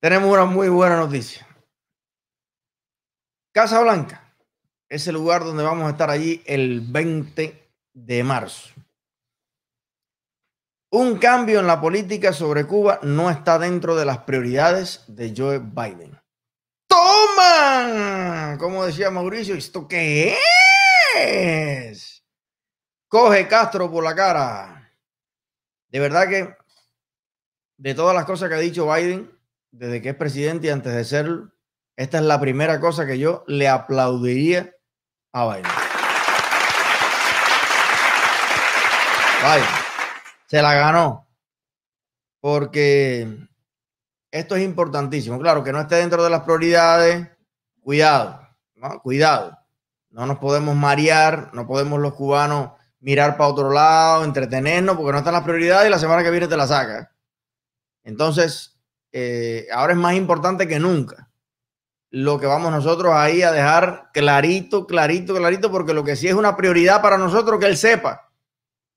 Tenemos una muy buena noticia. Casa Blanca es el lugar donde vamos a estar allí el 20 de marzo. Un cambio en la política sobre Cuba no está dentro de las prioridades de Joe Biden. ¡Toma! Como decía Mauricio, ¿esto qué es? Coge Castro por la cara. De verdad que de todas las cosas que ha dicho Biden desde que es presidente y antes de serlo, esta es la primera cosa que yo le aplaudiría a Biden. Biden se la ganó. Porque esto es importantísimo. Claro, que no esté dentro de las prioridades. Cuidado, ¿no? Cuidado. No nos podemos marear, no podemos los cubanos mirar para otro lado, entretenernos, porque no están las prioridades y la semana que viene te la saca. Entonces, eh, ahora es más importante que nunca lo que vamos nosotros ahí a dejar clarito, clarito, clarito, porque lo que sí es una prioridad para nosotros que él sepa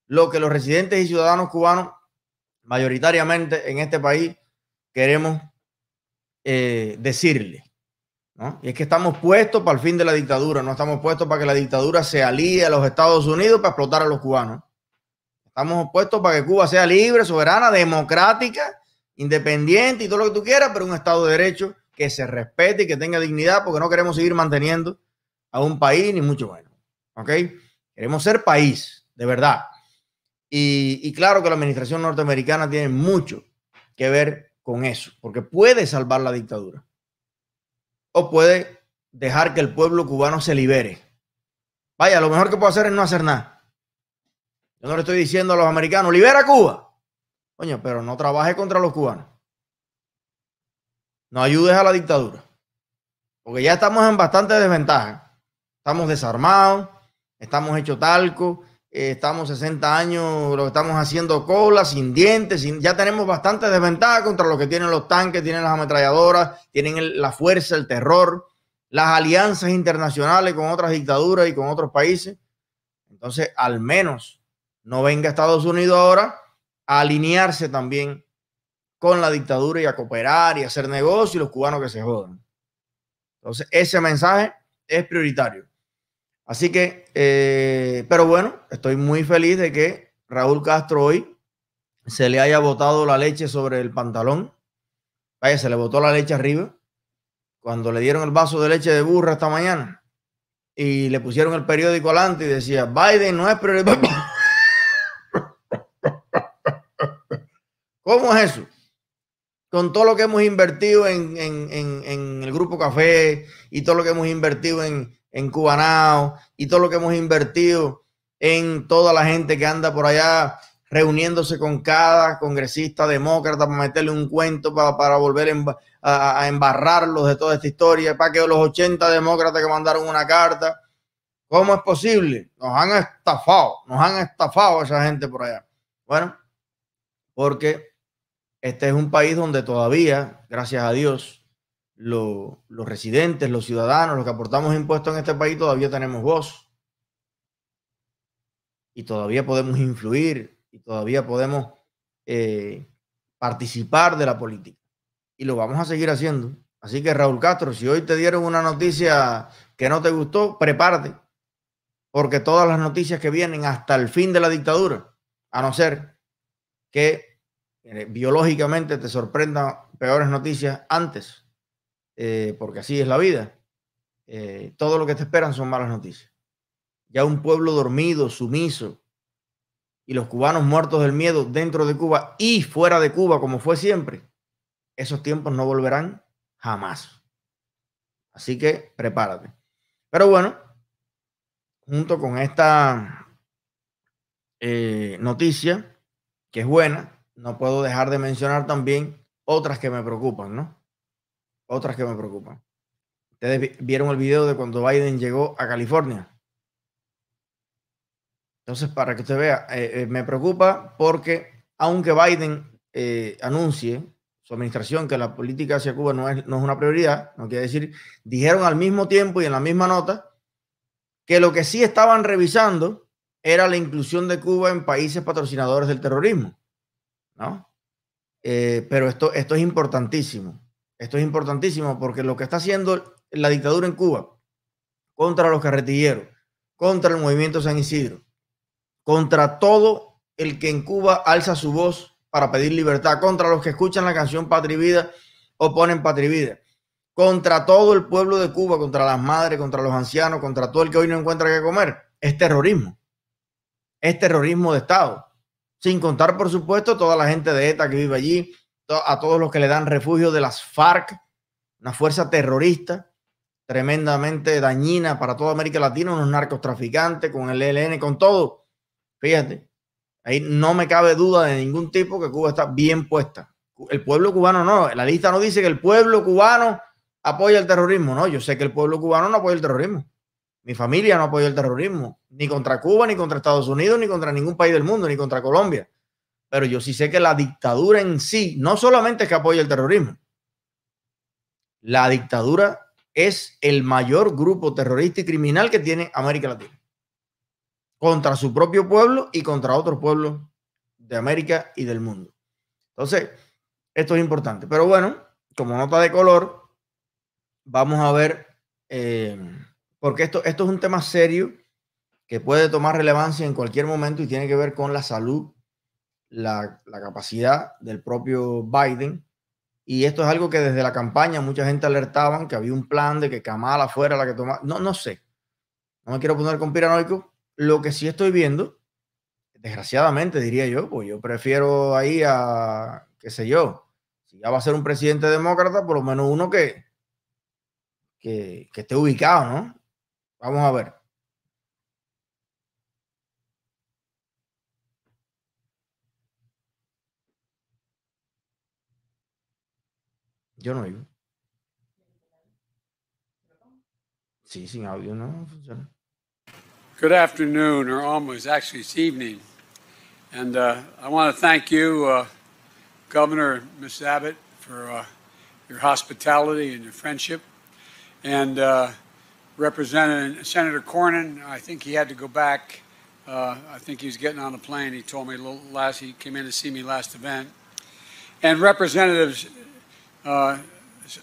lo que los residentes y ciudadanos cubanos mayoritariamente en este país queremos eh, decirle. Y es que estamos puestos para el fin de la dictadura, no estamos puestos para que la dictadura se alíe a los Estados Unidos para explotar a los cubanos. Estamos puestos para que Cuba sea libre, soberana, democrática, independiente y todo lo que tú quieras, pero un Estado de Derecho que se respete y que tenga dignidad, porque no queremos seguir manteniendo a un país, ni mucho menos. ¿Ok? Queremos ser país, de verdad. Y, claro que la administración norteamericana tiene mucho que ver con eso, porque puede salvar la dictadura o puede dejar que el pueblo cubano se libere. Vaya, lo mejor que puede hacer es no hacer nada. Yo no le estoy diciendo a los americanos, libera Cuba. Coño, pero no trabaje contra los cubanos. No ayudes a la dictadura. Porque ya estamos en bastante desventaja. Estamos desarmados, estamos hechos talco, eh, estamos 60 años, lo estamos haciendo cola, sin dientes, ya tenemos bastante desventaja contra lo que tienen los tanques, tienen las ametralladoras, tienen la fuerza, el terror, las alianzas internacionales con otras dictaduras y con otros países. Entonces, al menos no venga Estados Unidos ahora a alinearse también con la dictadura y a cooperar y hacer negocio y los cubanos que se jodan. Entonces, ese mensaje es prioritario. Así que, eh, pero bueno, estoy muy feliz de que Raúl Castro hoy se le haya botado la leche sobre el pantalón. Vaya, se le botó la leche arriba. Cuando le dieron el vaso de leche de burra esta mañana y le pusieron el periódico adelante y decía, Biden no es prioridad. ¿Cómo es eso? Con todo lo que hemos invertido en, en el Grupo Café y todo lo que hemos invertido en, en Cubanao y todo lo que hemos invertido en toda la gente que anda por allá reuniéndose con cada congresista demócrata para meterle un cuento para, volver a, embarrarlos de toda esta historia, para que los 80 demócratas que mandaron una carta, ¿cómo es posible? Nos han estafado, nos han estafado a esa gente por allá. Bueno, porque este es un país donde todavía, gracias a Dios, los residentes, los ciudadanos, los que aportamos impuestos en este país, todavía tenemos voz. Y todavía podemos influir y todavía podemos eh, participar de la política. Y lo vamos a seguir haciendo. Así que Raúl Castro, si hoy te dieron una noticia que no te gustó, prepárate. Porque todas las noticias que vienen hasta el fin de la dictadura, a no ser que biológicamente te sorprendan peores noticias antes, eh, porque así es la vida. Eh, todo lo que te esperan son malas noticias. Ya un pueblo dormido, sumiso, y los cubanos muertos del miedo dentro de Cuba y fuera de Cuba, como fue siempre, esos tiempos no volverán jamás. Así que prepárate. Pero bueno, junto con esta eh, noticia, que es buena, no puedo dejar de mencionar también otras que me preocupan, ¿no? otras que me preocupan. Ustedes vieron el video de cuando Biden llegó a California. Entonces, para que usted vea, eh, eh, me preocupa porque aunque Biden eh, anuncie su administración que la política hacia Cuba no es, no es una prioridad, no quiere decir, dijeron al mismo tiempo y en la misma nota que lo que sí estaban revisando era la inclusión de Cuba en países patrocinadores del terrorismo, ¿no? pero esto, esto es importantísimo. Esto es importantísimo porque lo que está haciendo la dictadura en Cuba contra los carretilleros, contra el movimiento San Isidro, contra todo el que en Cuba alza su voz para pedir libertad, contra los que escuchan la canción Patria Vida o ponen Patria Vida, contra todo el pueblo de Cuba, contra las madres, contra los ancianos, contra todo el que hoy no encuentra qué comer, es terrorismo. Es terrorismo de Estado. Sin contar, por supuesto, toda la gente de ETA que vive allí, a todos los que le dan refugio de las FARC, una fuerza terrorista tremendamente dañina para toda América Latina, unos narcotraficantes con el ELN, con todo. Fíjate, ahí no me cabe duda de ningún tipo que Cuba está bien puesta. El pueblo cubano no, la lista no dice que el pueblo cubano apoya el terrorismo, no, yo sé que el pueblo cubano no apoya el terrorismo. Mi familia no apoya el terrorismo, ni contra Cuba, ni contra Estados Unidos, ni contra ningún país del mundo, ni contra Colombia. Pero yo sí sé que la dictadura en sí, no solamente es que apoya el terrorismo, la dictadura es el mayor grupo terrorista y criminal que tiene América Latina. Contra su propio pueblo y contra otros pueblos de América y del mundo. Entonces, esto es importante. Pero bueno, como nota de color, vamos a ver, eh, porque esto, esto es un tema serio que puede tomar relevancia en cualquier momento y tiene que ver con la salud, la, capacidad del propio Biden y esto es algo que desde la campaña mucha gente alertaban que había un plan de que Kamala fuera la que tomara. No, no sé. No me quiero poner conspiranoico. Lo que sí estoy viendo, desgraciadamente diría yo, pues yo prefiero ahí a, qué sé yo, si ya va a ser un presidente demócrata, por lo menos uno que, que, que esté ubicado, ¿no? Vamos a ver. Yo no oigo. Sí, sin audio no funciona. Good afternoon, or almost actually it's evening. And uh, I want to thank you, uh, Governor Miss Abbott, for uh, your hospitality and your friendship. And uh, Representative Senator Cornyn, I think he had to go back. Uh, I think he was getting on a plane. He told me last. He came in to see me last event. And Representatives uh,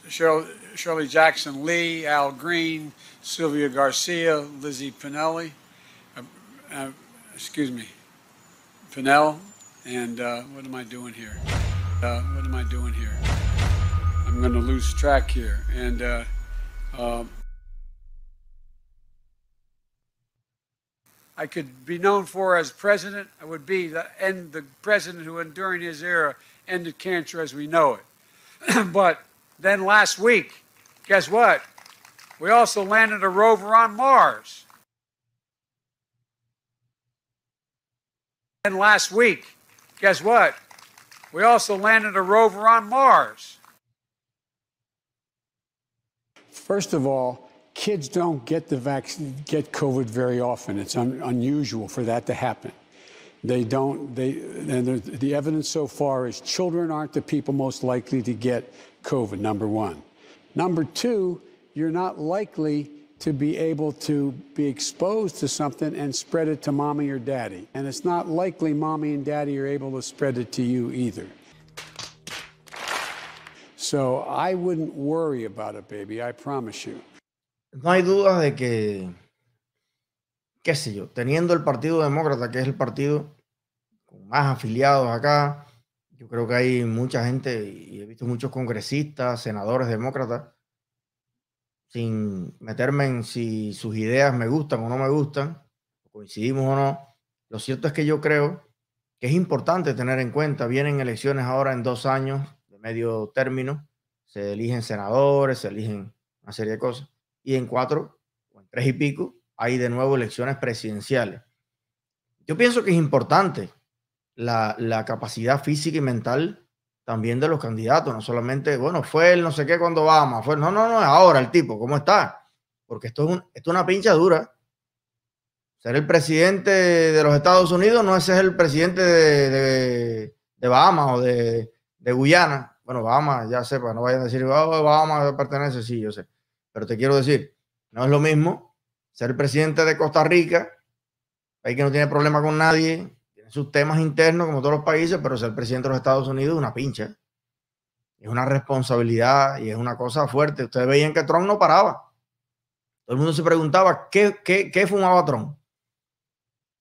Shirley Jackson Lee, Al Green, Sylvia Garcia, Lizzie Pinelli, uh, uh, excuse me, Pinell, and uh, what am I doing here? Uh, what am I doing here? I'm going to lose track here. And uh, um, I could be known for as president. I would be the, and the president who, during his era, ended cancer as we know it. but then last week, guess what? We also landed a rover on Mars. And last week, guess what? We also landed a rover on Mars. First of all, kids don't get the vaccine, get COVID very often. It's un, unusual for that to happen. They don't, they, and the, the evidence so far is children aren't the people most likely to get COVID, number one. Number two, you're not likely to be able to be exposed to something and spread it to mommy or daddy. And it's not likely mommy and daddy are able to spread it to you either. So I wouldn't worry about it, baby, I promise you. No hay duda de que qué sé yo, teniendo el Partido Demócrata, que es el partido con más afiliados acá, yo creo que hay mucha gente y he visto muchos congresistas, senadores demócratas, sin meterme en si sus ideas me gustan o no me gustan, coincidimos o no. Lo cierto es que yo creo que es importante tener en cuenta, vienen elecciones ahora en dos años de medio término, se eligen senadores, se eligen una serie de cosas, y en cuatro o en tres y pico hay de nuevo elecciones presidenciales. Yo pienso que es importante la, la, capacidad física y mental también de los candidatos, no solamente, bueno, fue el no sé qué cuando vamos, fue, no, no, no, ahora el tipo, ¿cómo está? Porque esto es, un, esto es una pincha dura. Ser el presidente de los Estados Unidos no es ser el presidente de, de, Bahamas o de, de, Guyana. Bueno, Bahamas, ya sepa, no vayan a decir, oh, Bahamas pertenece, sí, yo sé. Pero te quiero decir, no es lo mismo ser presidente de Costa Rica, país que no tiene problema con nadie, tiene sus temas internos como todos los países, pero ser presidente de los Estados Unidos es una pincha. Es una responsabilidad y es una cosa fuerte. Ustedes veían que Trump no paraba. Todo el mundo se preguntaba qué, qué, qué fumaba Trump,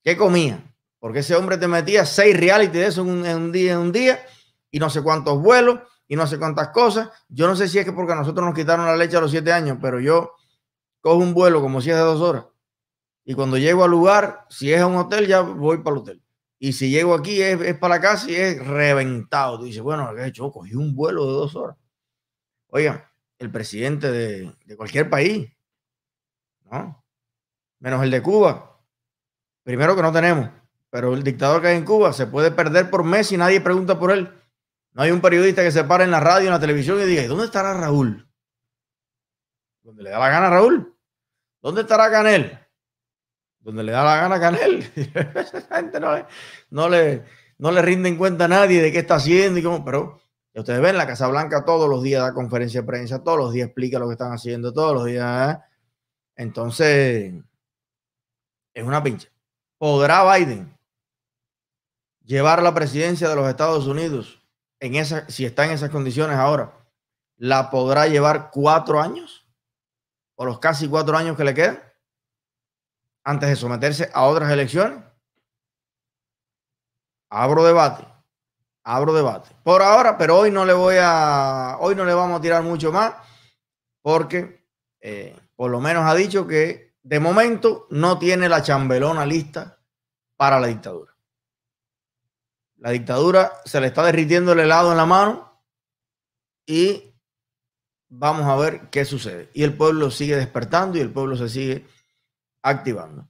qué comía, porque ese hombre te metía seis reality de eso en un, día, en un día, y no sé cuántos vuelos, y no sé cuántas cosas. Yo no sé si es que porque a nosotros nos quitaron la leche a los siete años, pero yo cojo un vuelo como si es de dos horas. Y cuando llego al lugar, si es a un hotel, ya voy para el hotel. Y si llego aquí, es, para la casa y es reventado. Tú dices, bueno, ¿qué he hecho? Cogí un vuelo de dos horas. Oiga, el presidente de, de cualquier país, ¿no? Menos el de Cuba. Primero que no tenemos, pero el dictador que hay en Cuba se puede perder por mes y nadie pregunta por él. No hay un periodista que se pare en la radio, en la televisión y diga, ¿y dónde estará Raúl? ¿Dónde le da la gana a Raúl? ¿Dónde estará Canel? Donde le da la gana a Canel. Esa gente no le, no, le, rinden cuenta a nadie de qué está haciendo y pero ustedes ven, la Casa Blanca todos los días da conferencia de prensa, todos los días explica lo que están haciendo, todos los días. ¿eh? Entonces, es una pincha. ¿Podrá Biden llevar la presidencia de los Estados Unidos en esa, si está en esas condiciones ahora, la podrá llevar cuatro años o los casi cuatro años que le quedan antes de someterse a otras elecciones? Abro debate, abro debate. Por ahora, pero hoy no le voy a, hoy no le vamos a tirar mucho más porque eh, por lo menos ha dicho que de momento no tiene la chambelona lista para la dictadura. La dictadura se le está derritiendo el helado en la mano y vamos a ver qué sucede. Y el pueblo sigue despertando y el pueblo se sigue activando.